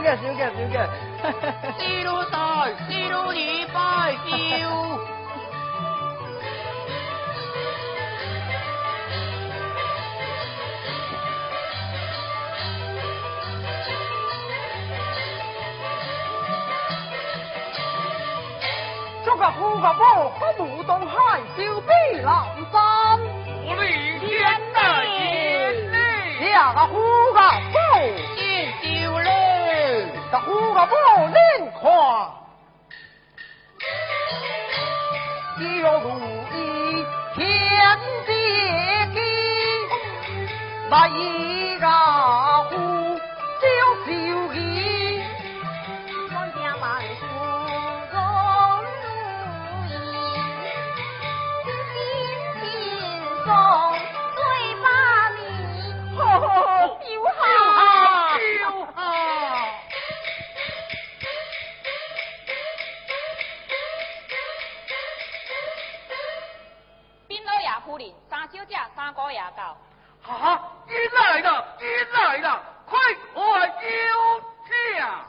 嘅，少嘅，少嘅。师奴在，师奴你拜叫。祝个虎个宝，可不东海，就比南山。我李天的爷爷，呀个虎个。胡个不能看。有如意天地，那一个。三小姐三哥也到。哈哈你来了你来了快快就去啊。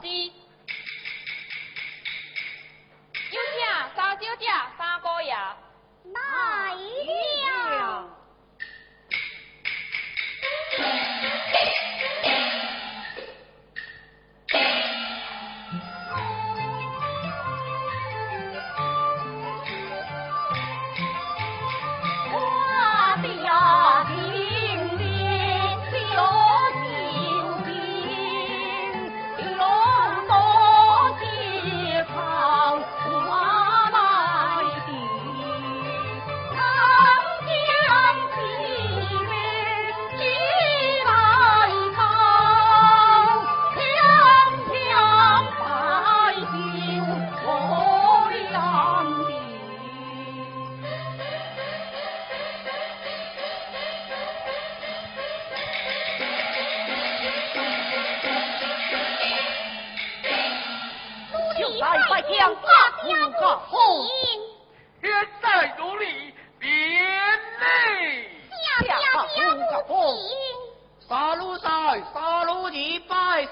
来拜将家父个好。现在如你免礼。家家家父亲。杀戮在，杀戮你拜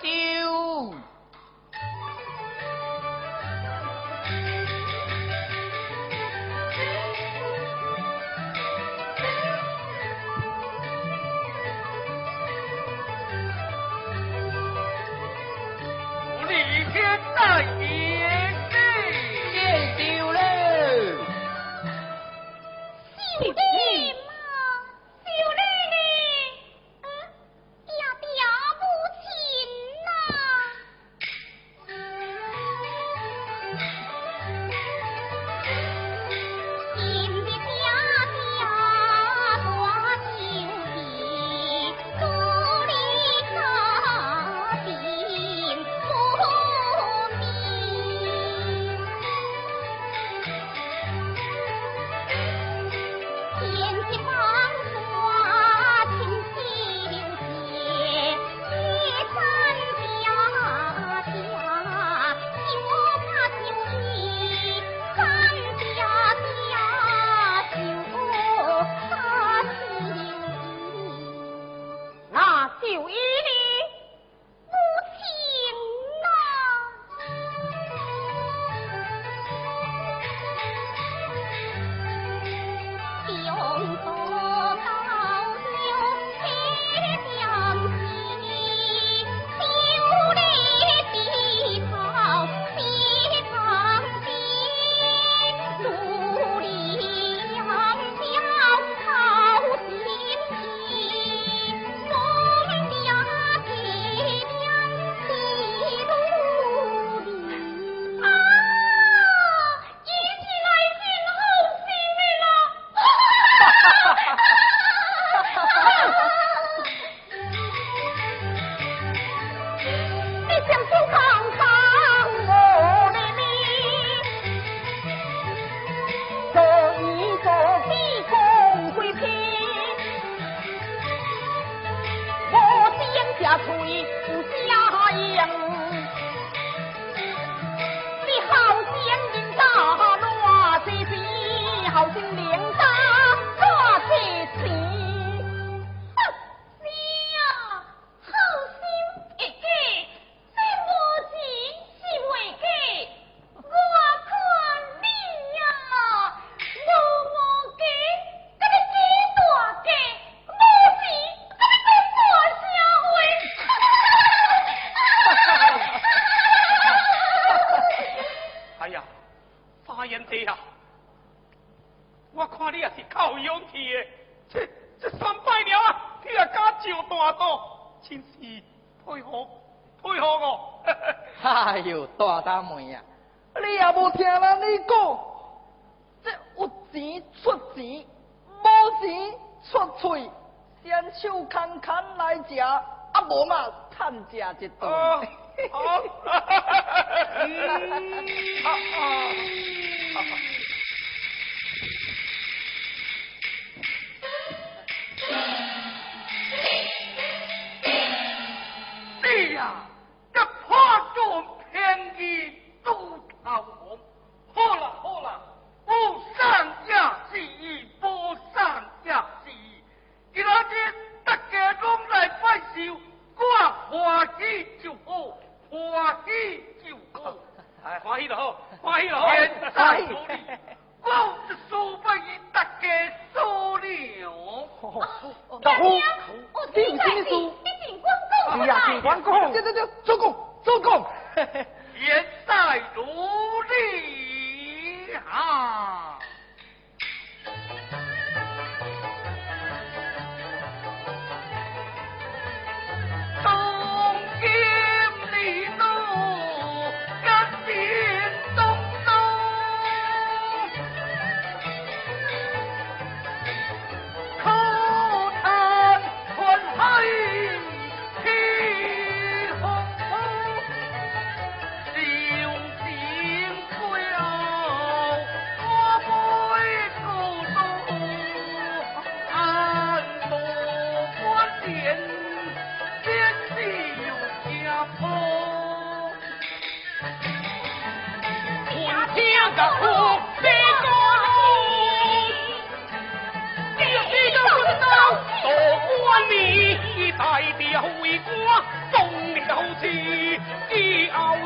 寿。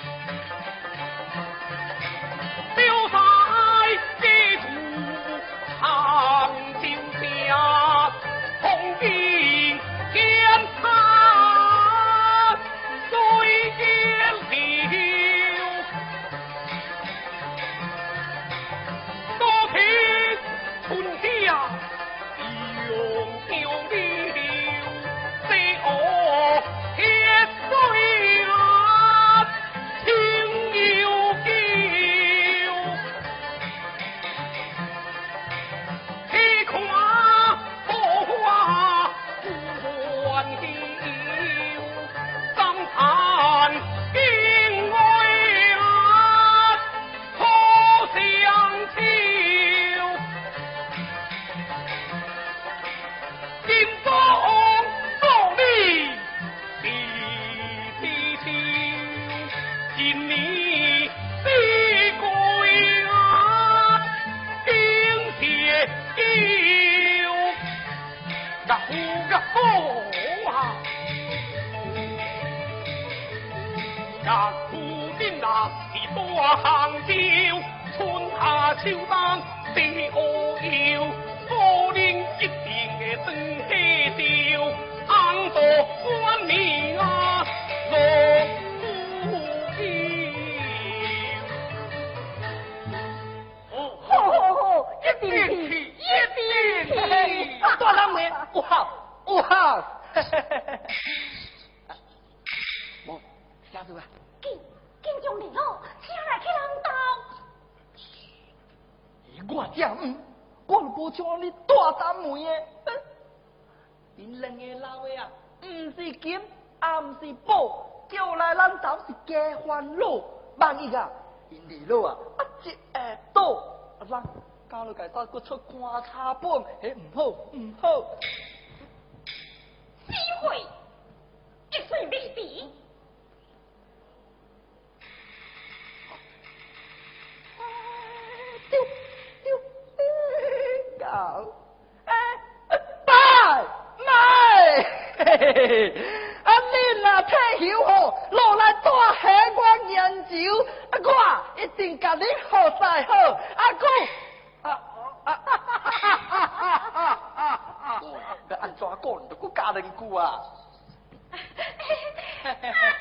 搁会一岁未必。丢丢搞，哎，拜拜，嘿嘿嘿，啊恁啊退休后落来带下我研究，啊我一定甲你好再好，啊哥。安怎讲都搁加两句家人过啊。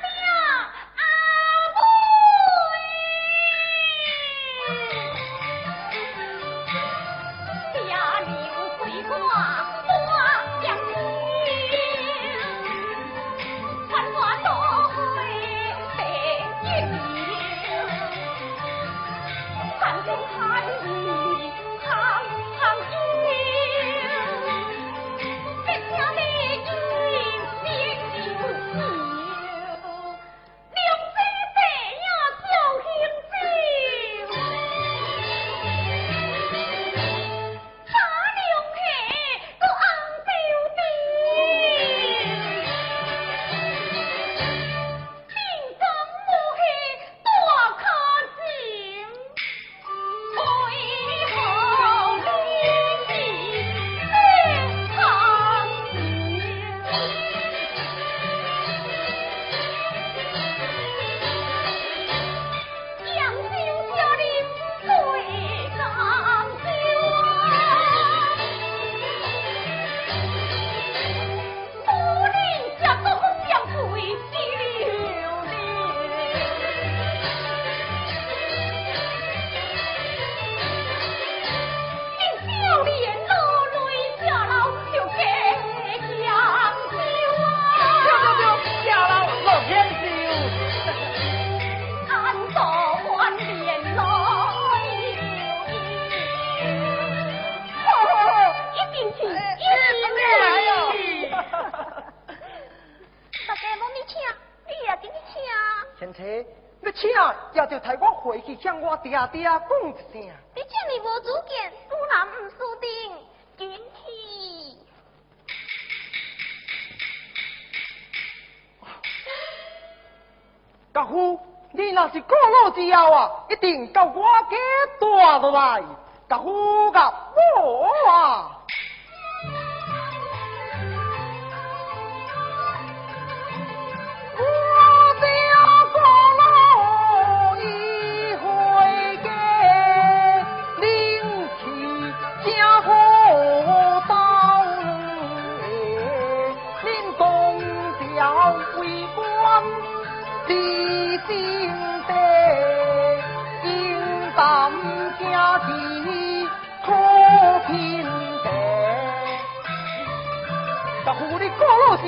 去向我爹爹讲一声。你这么无主见，输人唔输阵，紧去。家父，你那是过路之后啊，一定到我家带落来。家父甲我啊。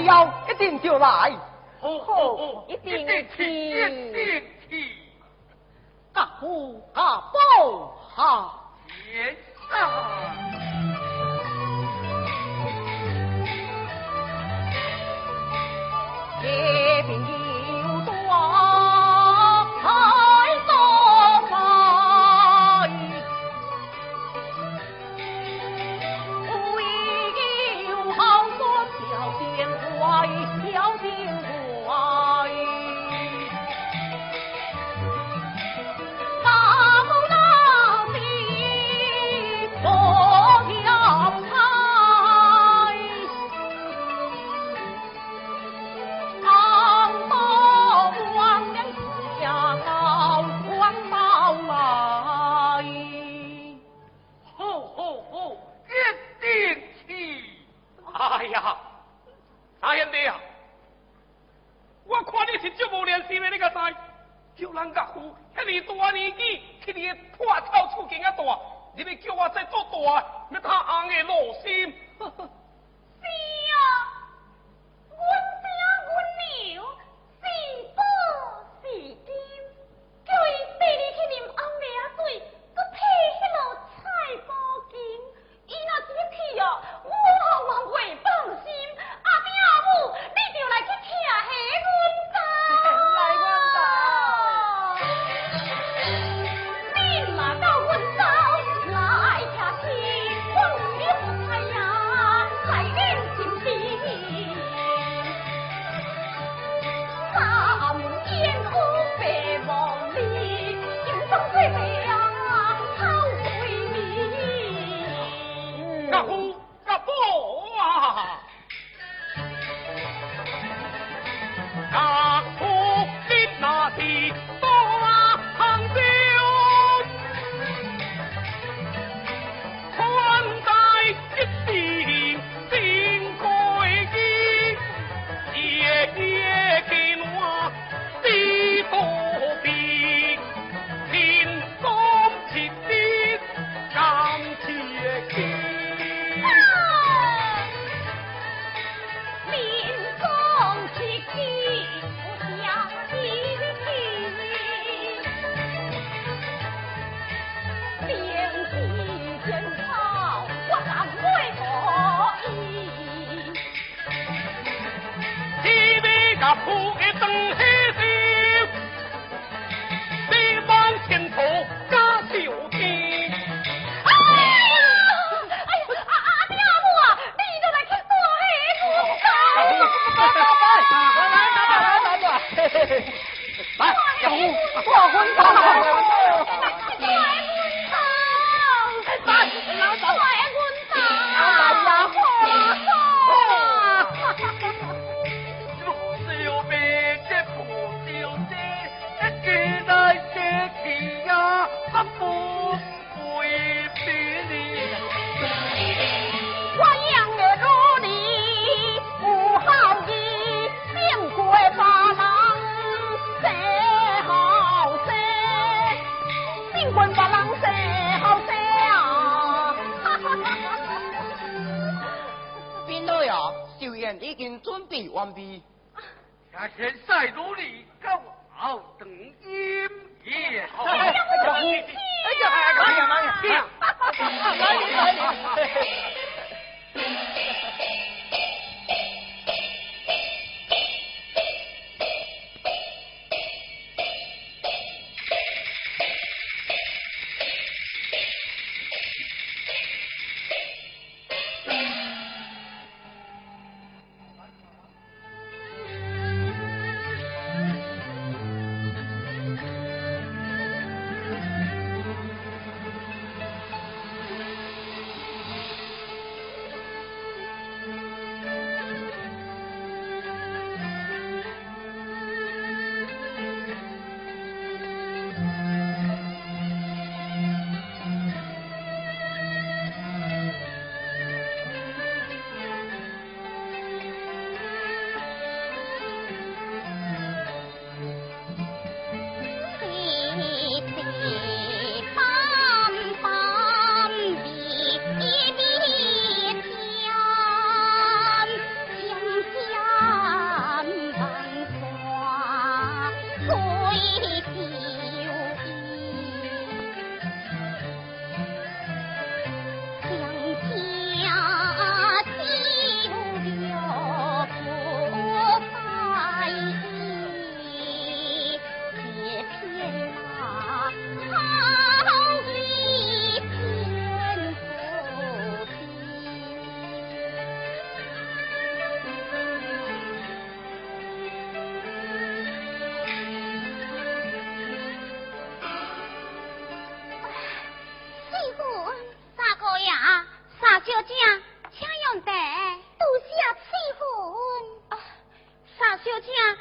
时候一定就来，好好一定去，一定去，家父家宝哈，先生。这边。有趣啊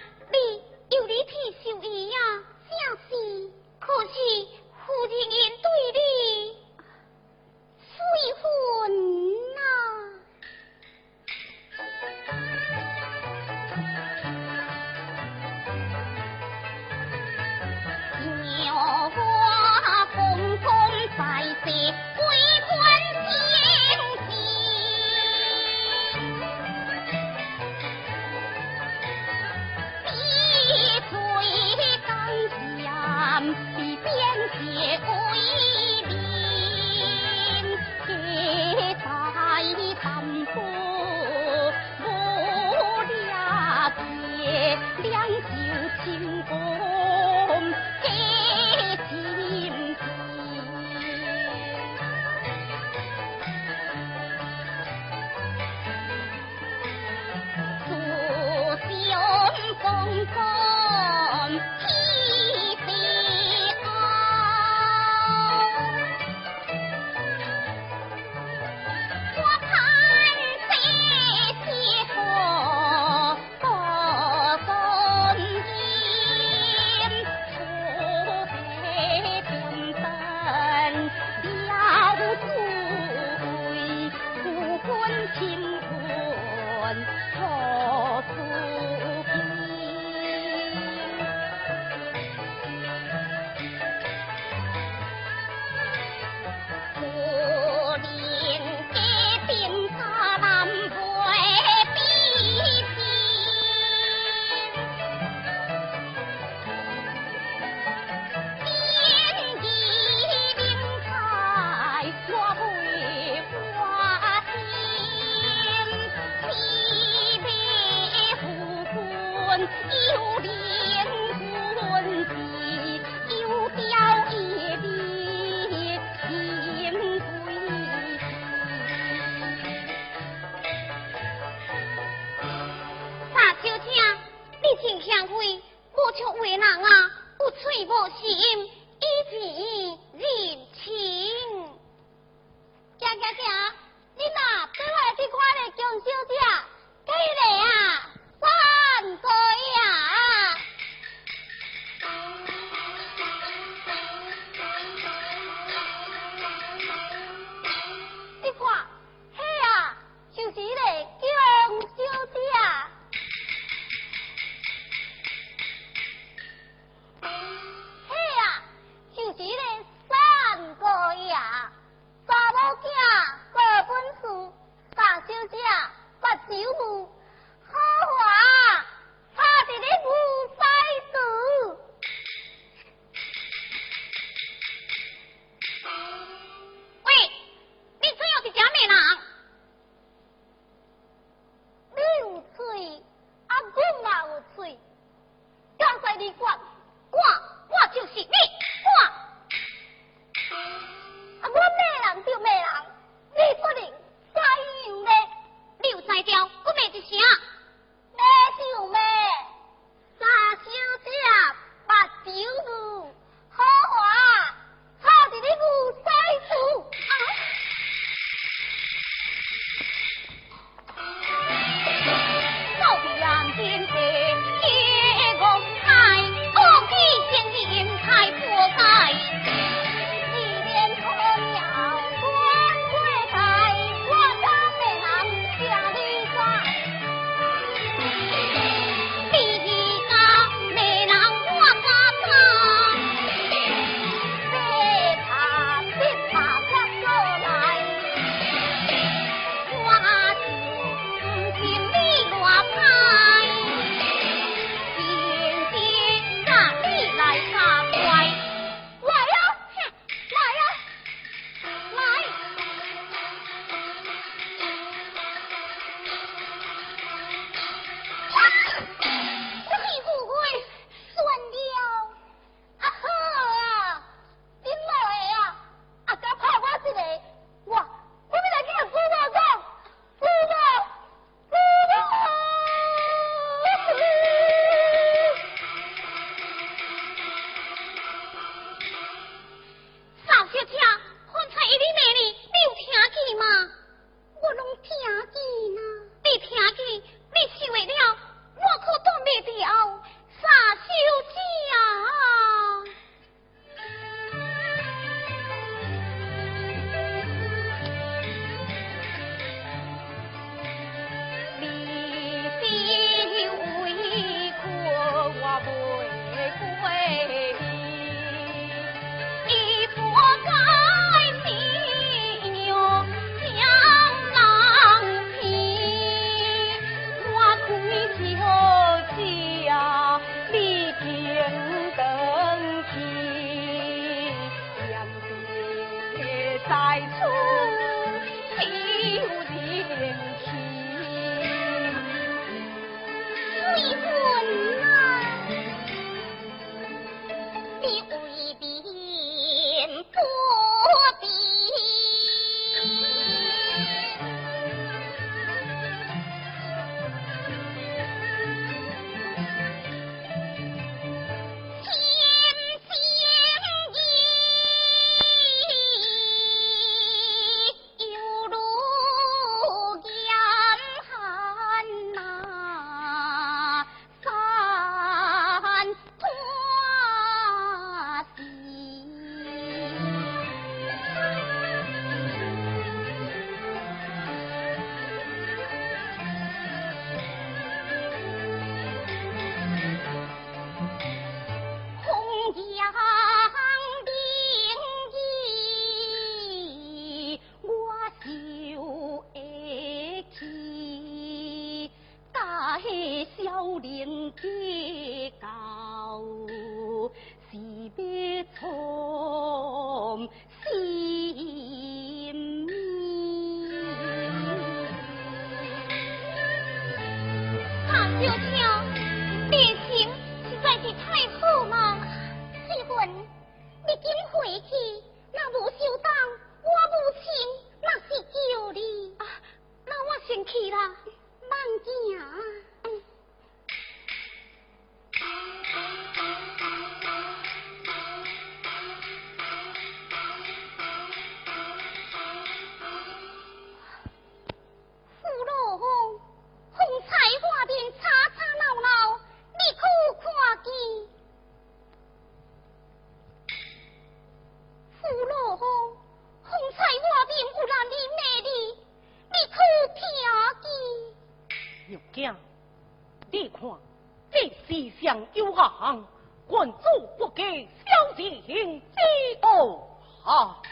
将幽行官做不给小进行嫉妒好。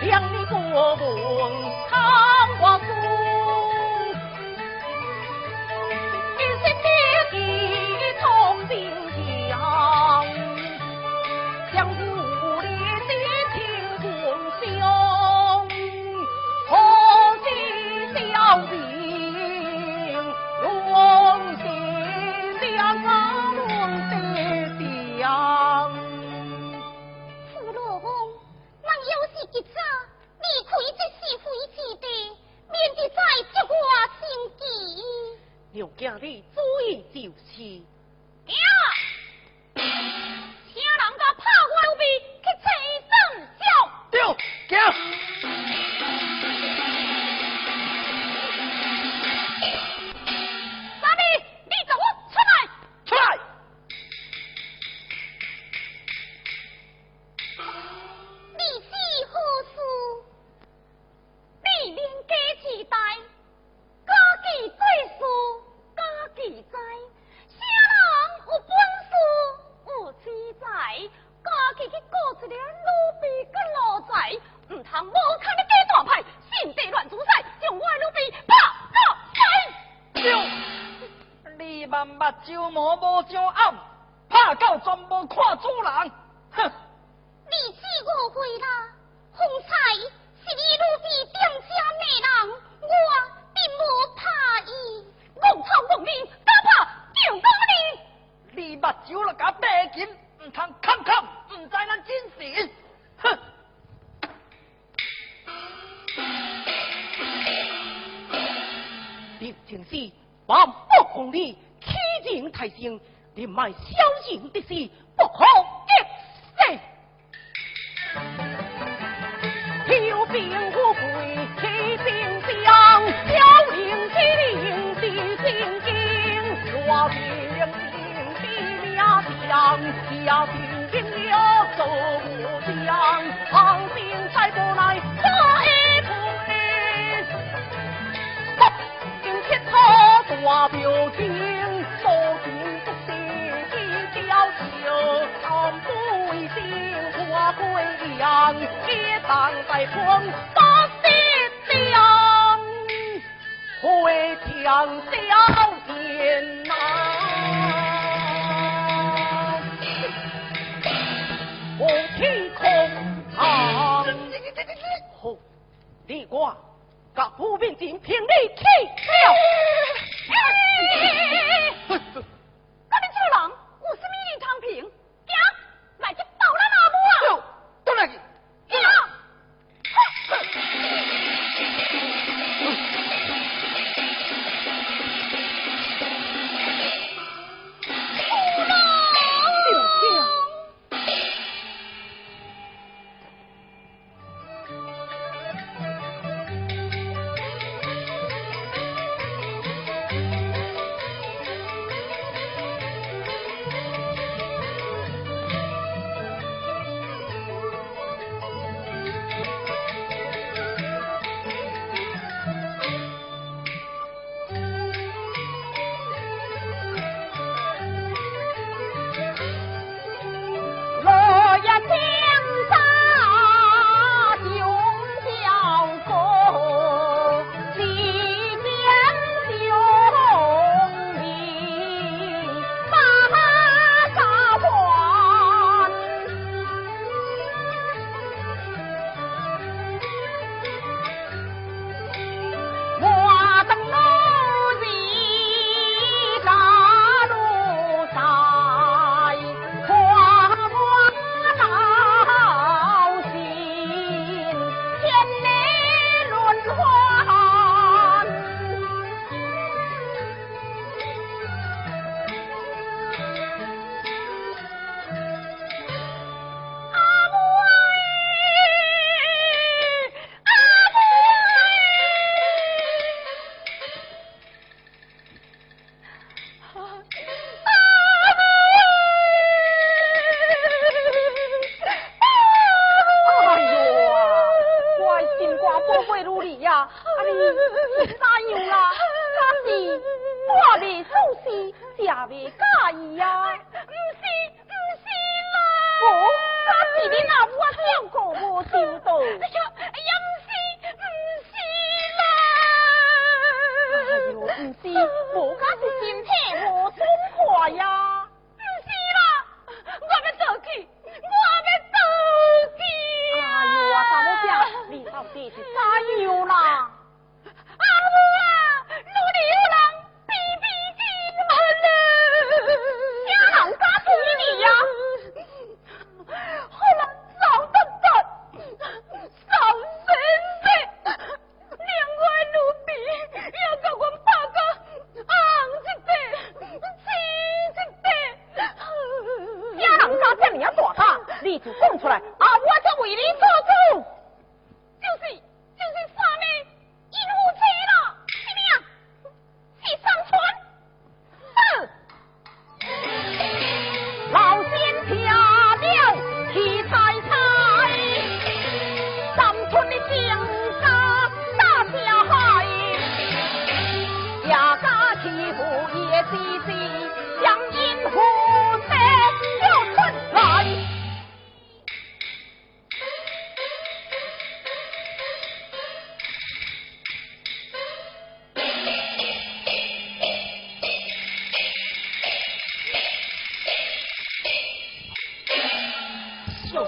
将你不共贪娘家的注意就是。partiu uma 将铁党在光把爹一将，何将小天呐？我听空啊！好，李广，甲虎兵前拼你去。see.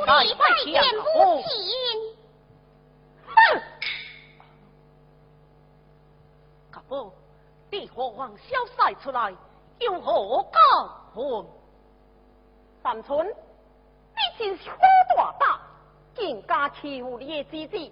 再拜见母亲。可不，你何往消散出来，有何高分？三春，你真是好大胆，竟敢欺负你的姐姐。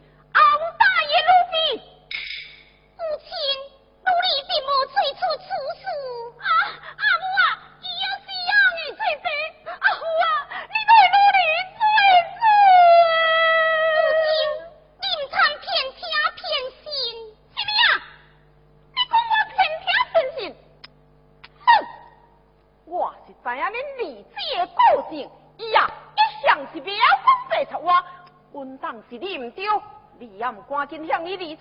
赶紧向你离